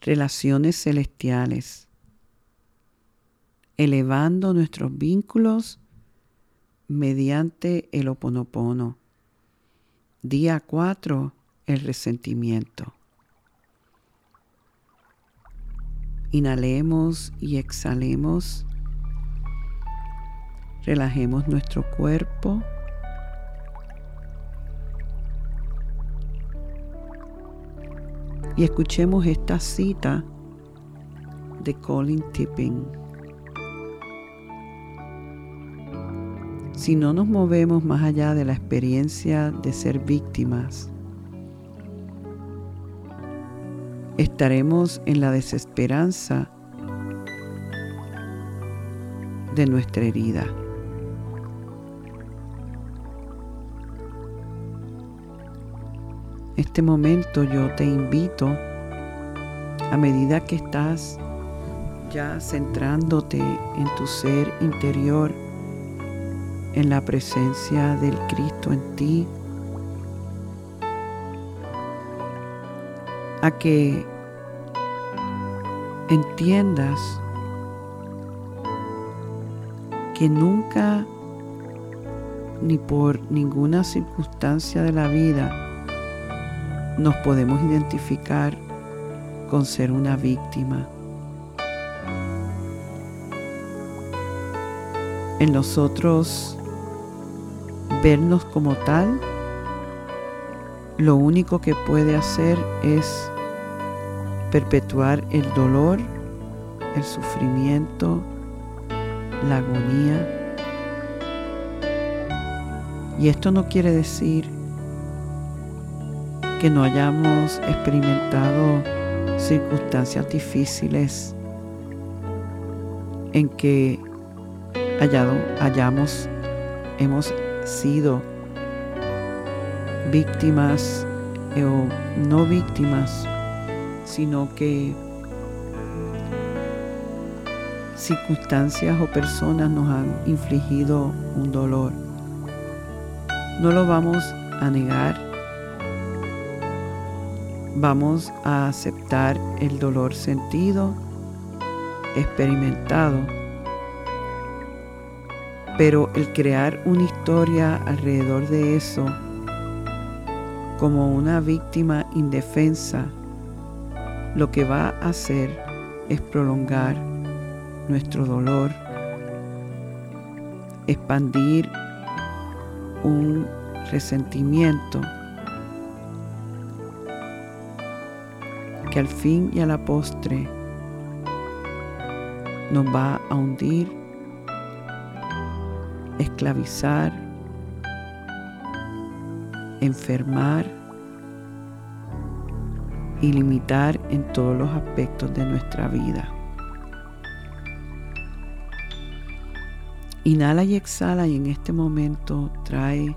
relaciones celestiales, elevando nuestros vínculos mediante el oponopono. Día 4, el resentimiento. Inhalemos y exhalemos. Relajemos nuestro cuerpo. Y escuchemos esta cita de Colin Tipping. Si no nos movemos más allá de la experiencia de ser víctimas, estaremos en la desesperanza de nuestra herida. Este momento yo te invito, a medida que estás ya centrándote en tu ser interior, en la presencia del Cristo en ti, a que entiendas que nunca ni por ninguna circunstancia de la vida nos podemos identificar con ser una víctima. En nosotros vernos como tal lo único que puede hacer es perpetuar el dolor, el sufrimiento, la agonía. Y esto no quiere decir que no hayamos experimentado circunstancias difíciles en que hayamos, hemos sido víctimas eh, o no víctimas, sino que circunstancias o personas nos han infligido un dolor. No lo vamos a negar. Vamos a aceptar el dolor sentido, experimentado. Pero el crear una historia alrededor de eso como una víctima indefensa, lo que va a hacer es prolongar nuestro dolor, expandir un resentimiento que al fin y a la postre nos va a hundir, esclavizar, enfermar y limitar en todos los aspectos de nuestra vida. Inhala y exhala y en este momento trae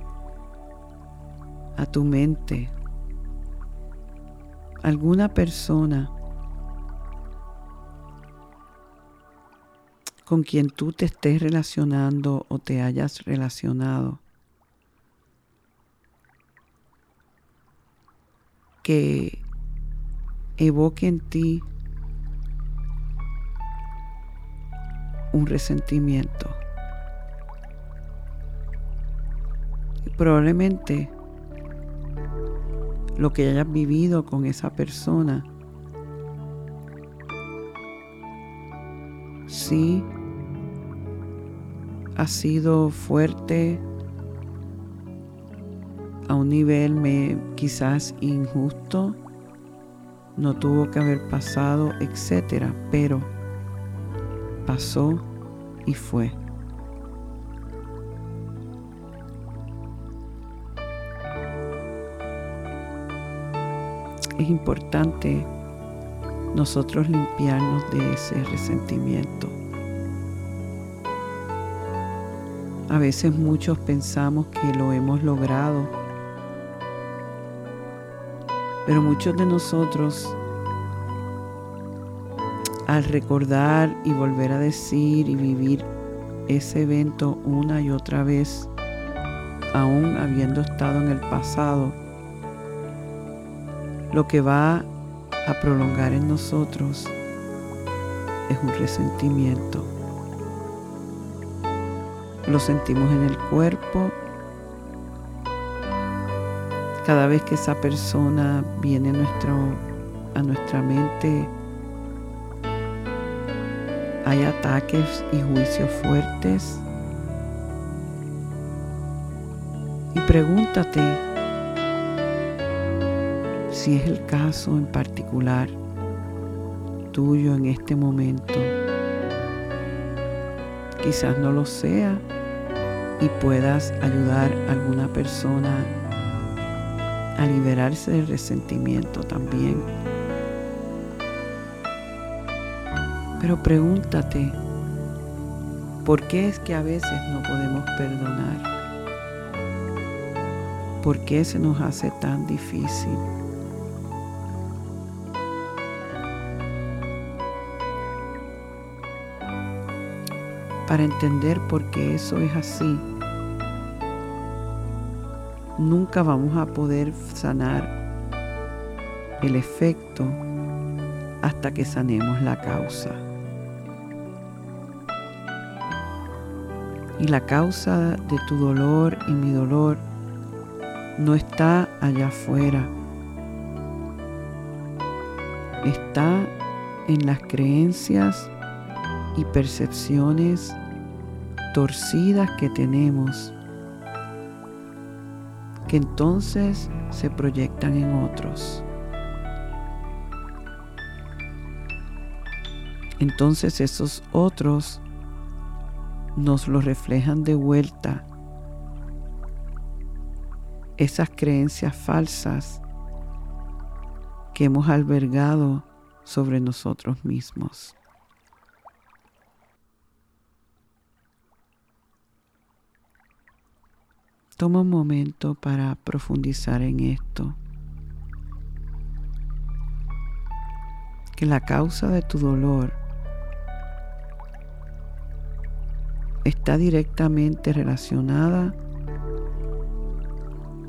a tu mente alguna persona con quien tú te estés relacionando o te hayas relacionado que evoque en ti un resentimiento. Y probablemente lo que hayas vivido con esa persona sí ha sido fuerte a un nivel me, quizás injusto, no tuvo que haber pasado, etcétera, pero pasó y fue. Es importante nosotros limpiarnos de ese resentimiento. A veces muchos pensamos que lo hemos logrado pero muchos de nosotros, al recordar y volver a decir y vivir ese evento una y otra vez, aún habiendo estado en el pasado, lo que va a prolongar en nosotros es un resentimiento. Lo sentimos en el cuerpo. Cada vez que esa persona viene a, nuestro, a nuestra mente, hay ataques y juicios fuertes. Y pregúntate si es el caso en particular tuyo en este momento. Quizás no lo sea y puedas ayudar a alguna persona a liberarse del resentimiento también. Pero pregúntate, ¿por qué es que a veces no podemos perdonar? ¿Por qué se nos hace tan difícil? Para entender por qué eso es así, nunca vamos a poder sanar el efecto hasta que sanemos la causa. Y la causa de tu dolor y mi dolor no está allá afuera. Está en las creencias y percepciones torcidas que tenemos, que entonces se proyectan en otros. Entonces esos otros nos lo reflejan de vuelta. Esas creencias falsas que hemos albergado sobre nosotros mismos. Toma un momento para profundizar en esto. Que la causa de tu dolor está directamente relacionada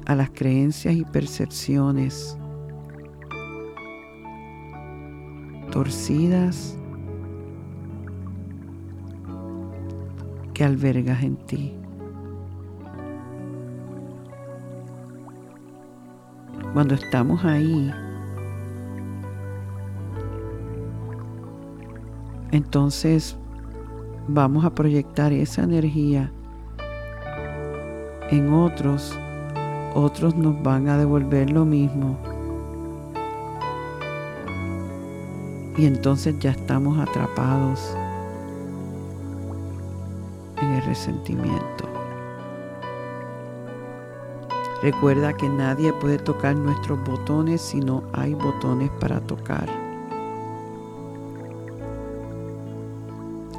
a las creencias y percepciones torcidas que albergas en ti. Cuando estamos ahí, entonces vamos a proyectar esa energía en otros, otros nos van a devolver lo mismo. Y entonces ya estamos atrapados en el resentimiento. Recuerda que nadie puede tocar nuestros botones si no hay botones para tocar.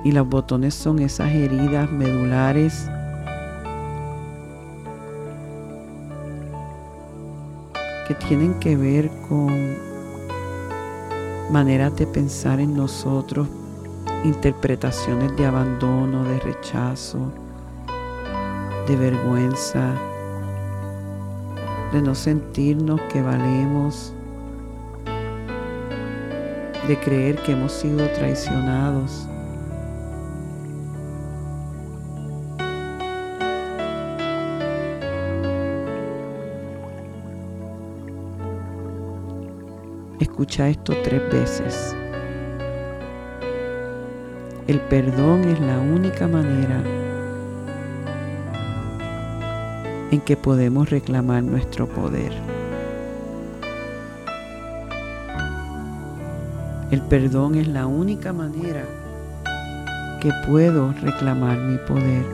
Y los botones son esas heridas medulares que tienen que ver con maneras de pensar en nosotros, interpretaciones de abandono, de rechazo, de vergüenza, de no sentirnos que valemos, de creer que hemos sido traicionados. Escucha esto tres veces. El perdón es la única manera en que podemos reclamar nuestro poder. El perdón es la única manera que puedo reclamar mi poder.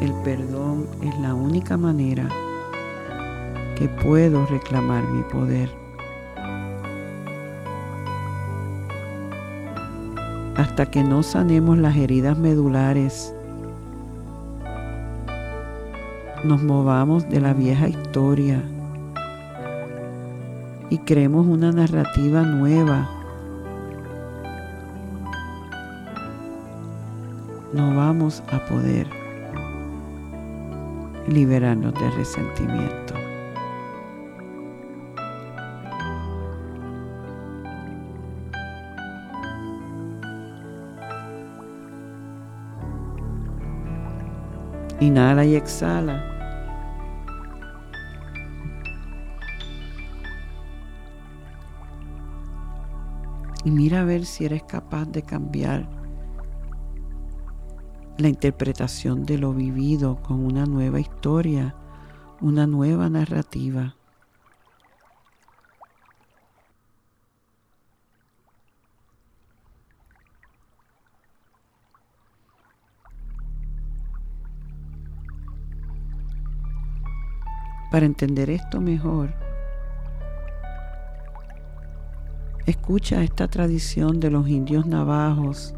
El perdón es la única manera que puedo reclamar mi poder. Hasta que no sanemos las heridas medulares, nos movamos de la vieja historia y creemos una narrativa nueva. No vamos a poder liberarnos del resentimiento. Inhala y exhala. Y mira a ver si eres capaz de cambiar la interpretación de lo vivido con una nueva historia, una nueva narrativa. Para entender esto mejor, escucha esta tradición de los indios navajos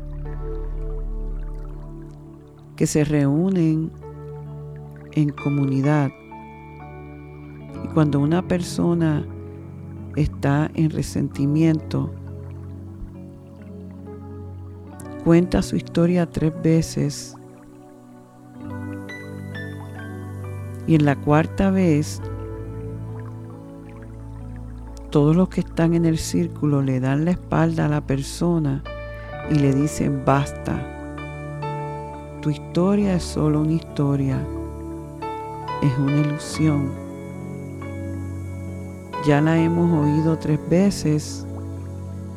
que se reúnen en comunidad. Y cuando una persona está en resentimiento, cuenta su historia tres veces Y en la cuarta vez, todos los que están en el círculo le dan la espalda a la persona y le dicen, basta, tu historia es solo una historia, es una ilusión. Ya la hemos oído tres veces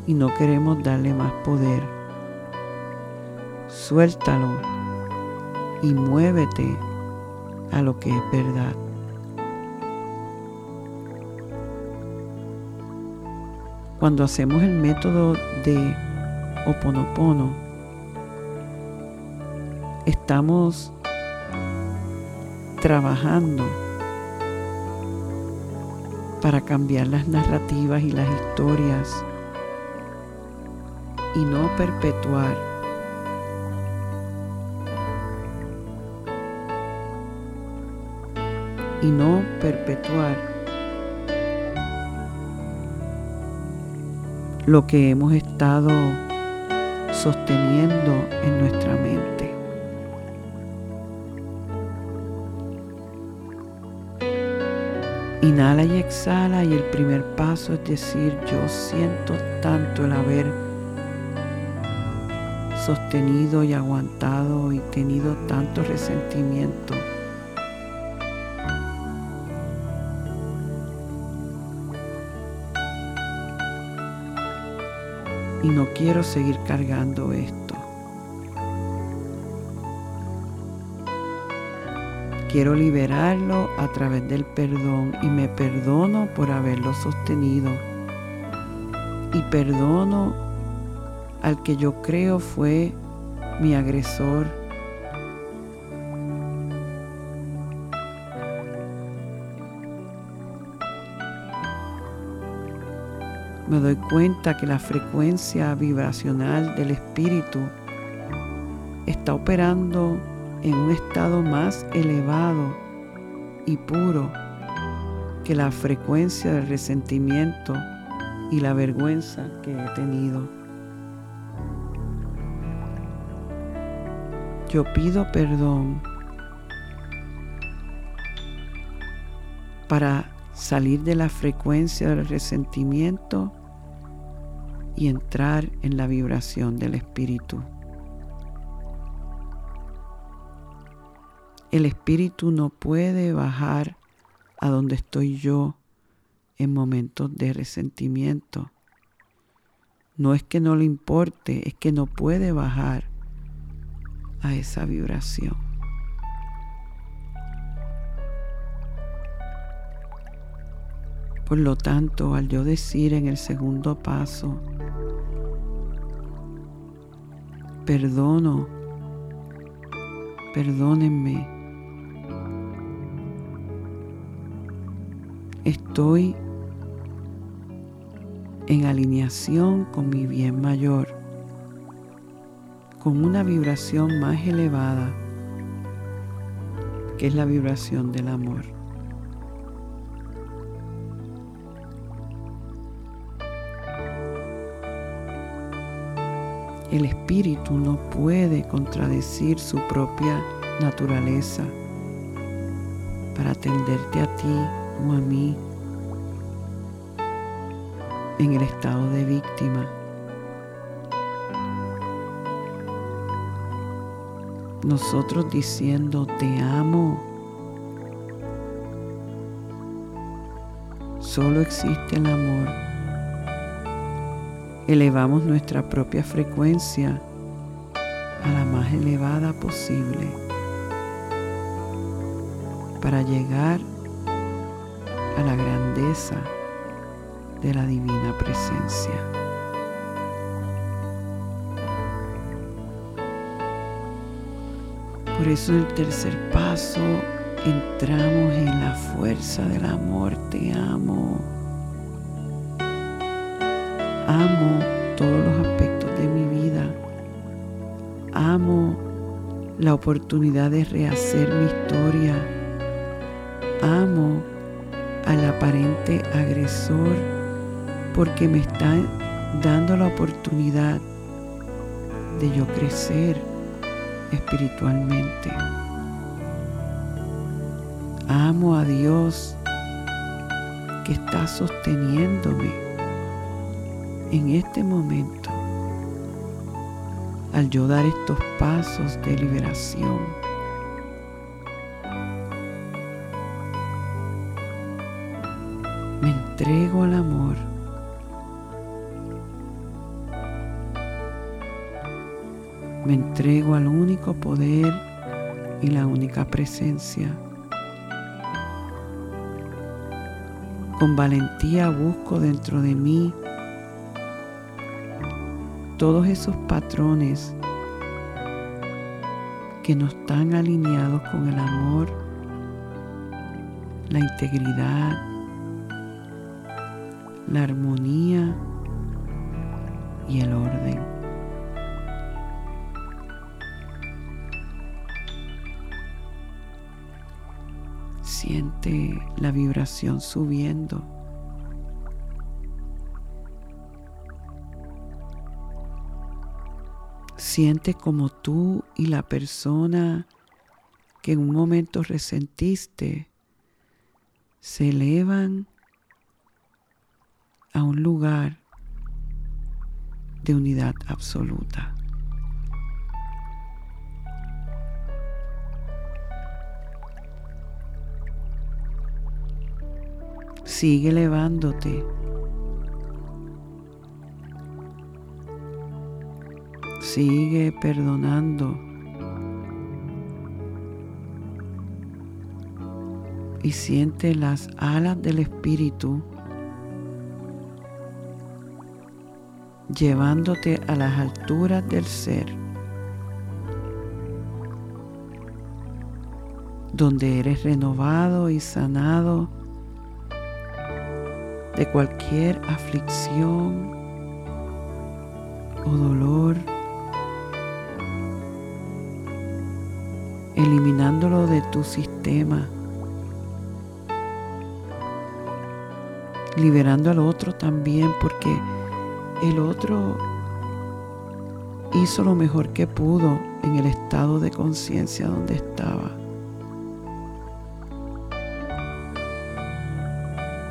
y no queremos darle más poder. Suéltalo y muévete a lo que es verdad. Cuando hacemos el método de Oponopono, estamos trabajando para cambiar las narrativas y las historias y no perpetuar y no perpetuar lo que hemos estado sosteniendo en nuestra mente. Inhala y exhala y el primer paso es decir, yo siento tanto el haber sostenido y aguantado y tenido tanto resentimiento y no quiero seguir cargando esto. Quiero liberarlo a través del perdón y me perdono por haberlo sostenido. Y perdono al que yo creo fue mi agresor me doy cuenta que la frecuencia vibracional del espíritu está operando en un estado más elevado y puro que la frecuencia del resentimiento y la vergüenza que he tenido. Yo pido perdón para salir de la frecuencia del resentimiento y entrar en la vibración del espíritu. El espíritu no puede bajar a donde estoy yo en momentos de resentimiento. No es que no le importe, es que no puede bajar a esa vibración. Por lo tanto, al yo decir en el segundo paso, perdono, perdónenme, estoy en alineación con mi bien mayor, con una vibración más elevada, que es la vibración del amor. El espíritu no puede contradecir su propia naturaleza para atenderte a ti o a mí en el estado de víctima. nosotros diciendo te amo, solo existe el amor. Elevamos nuestra propia frecuencia a la más elevada posible para llegar a la grandeza de la divina presencia. Por eso en el tercer paso entramos en la fuerza del amor. Te amo. Amo todos los aspectos de mi vida. Amo la oportunidad de rehacer mi historia. Amo al aparente agresor porque me está dando la oportunidad de yo crecer espiritualmente. Amo a Dios que está sosteniéndome en este momento al yo dar estos pasos de liberación. Me entrego al amor. Me entrego al único poder y la única presencia Con valentía busco dentro de mí todos esos patrones que no están alineados con el amor, la integridad, la armonía y el orden. Siente la vibración subiendo. Siente como tú y la persona que en un momento resentiste se elevan a un lugar de unidad absoluta. Sigue elevándote. Sigue perdonando. Y siente las alas del Espíritu llevándote a las alturas del ser, donde eres renovado y sanado de cualquier aflicción o dolor, eliminándolo de tu sistema, liberando al otro también, porque el otro hizo lo mejor que pudo en el estado de conciencia donde estaba.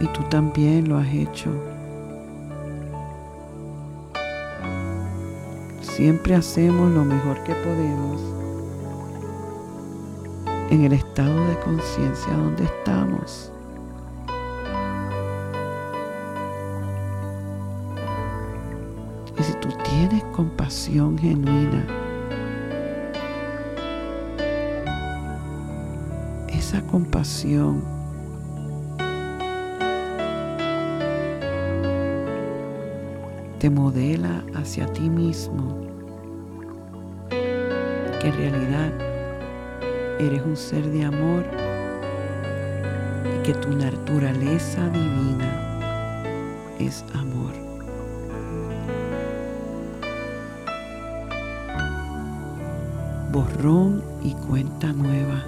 y tú también lo has hecho. Siempre hacemos lo mejor que podemos en el estado de conciencia donde estamos. Y si tú tienes compasión genuina, esa compasión te modela hacia ti mismo que en realidad eres un ser de amor y que tu naturaleza divina es amor. Borrón y cuenta nueva.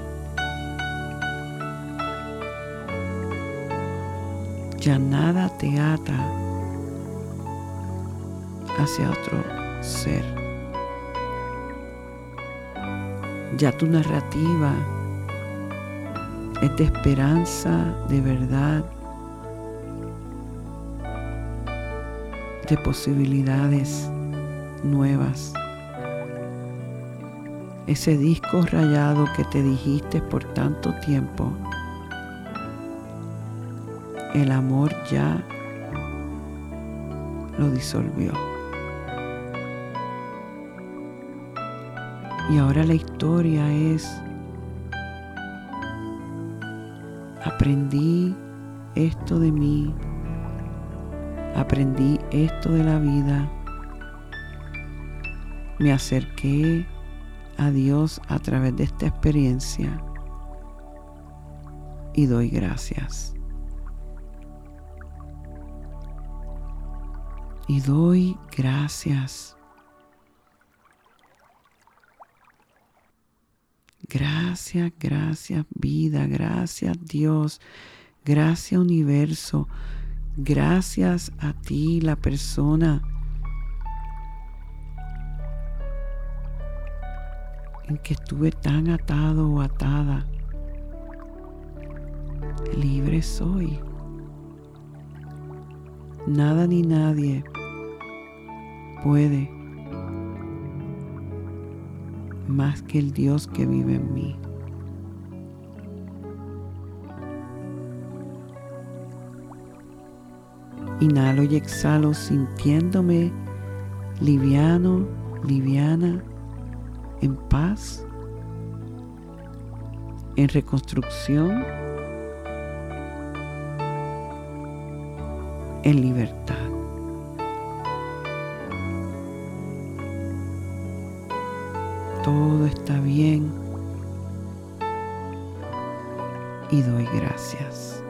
Ya nada te ata hacia otro ser. Ya tu narrativa es de esperanza, de verdad, de posibilidades nuevas. ese disco rayado que te dijiste por tanto tiempo, el amor ya lo disolvió. Y ahora la historia es, aprendí esto de mí, aprendí esto de la vida, me acerqué a Dios a través de esta experiencia y doy gracias. Y doy gracias. Gracias, gracias vida, gracias Dios, gracias universo, gracias a ti, la persona en que estuve tan atado o atada. Libre soy. Nada ni nadie puede más que el Dios que vive en mí. Inhalo y exhalo sintiéndome liviano, liviana en paz, en reconstrucción, en libertad. Todo está bien y doy gracias.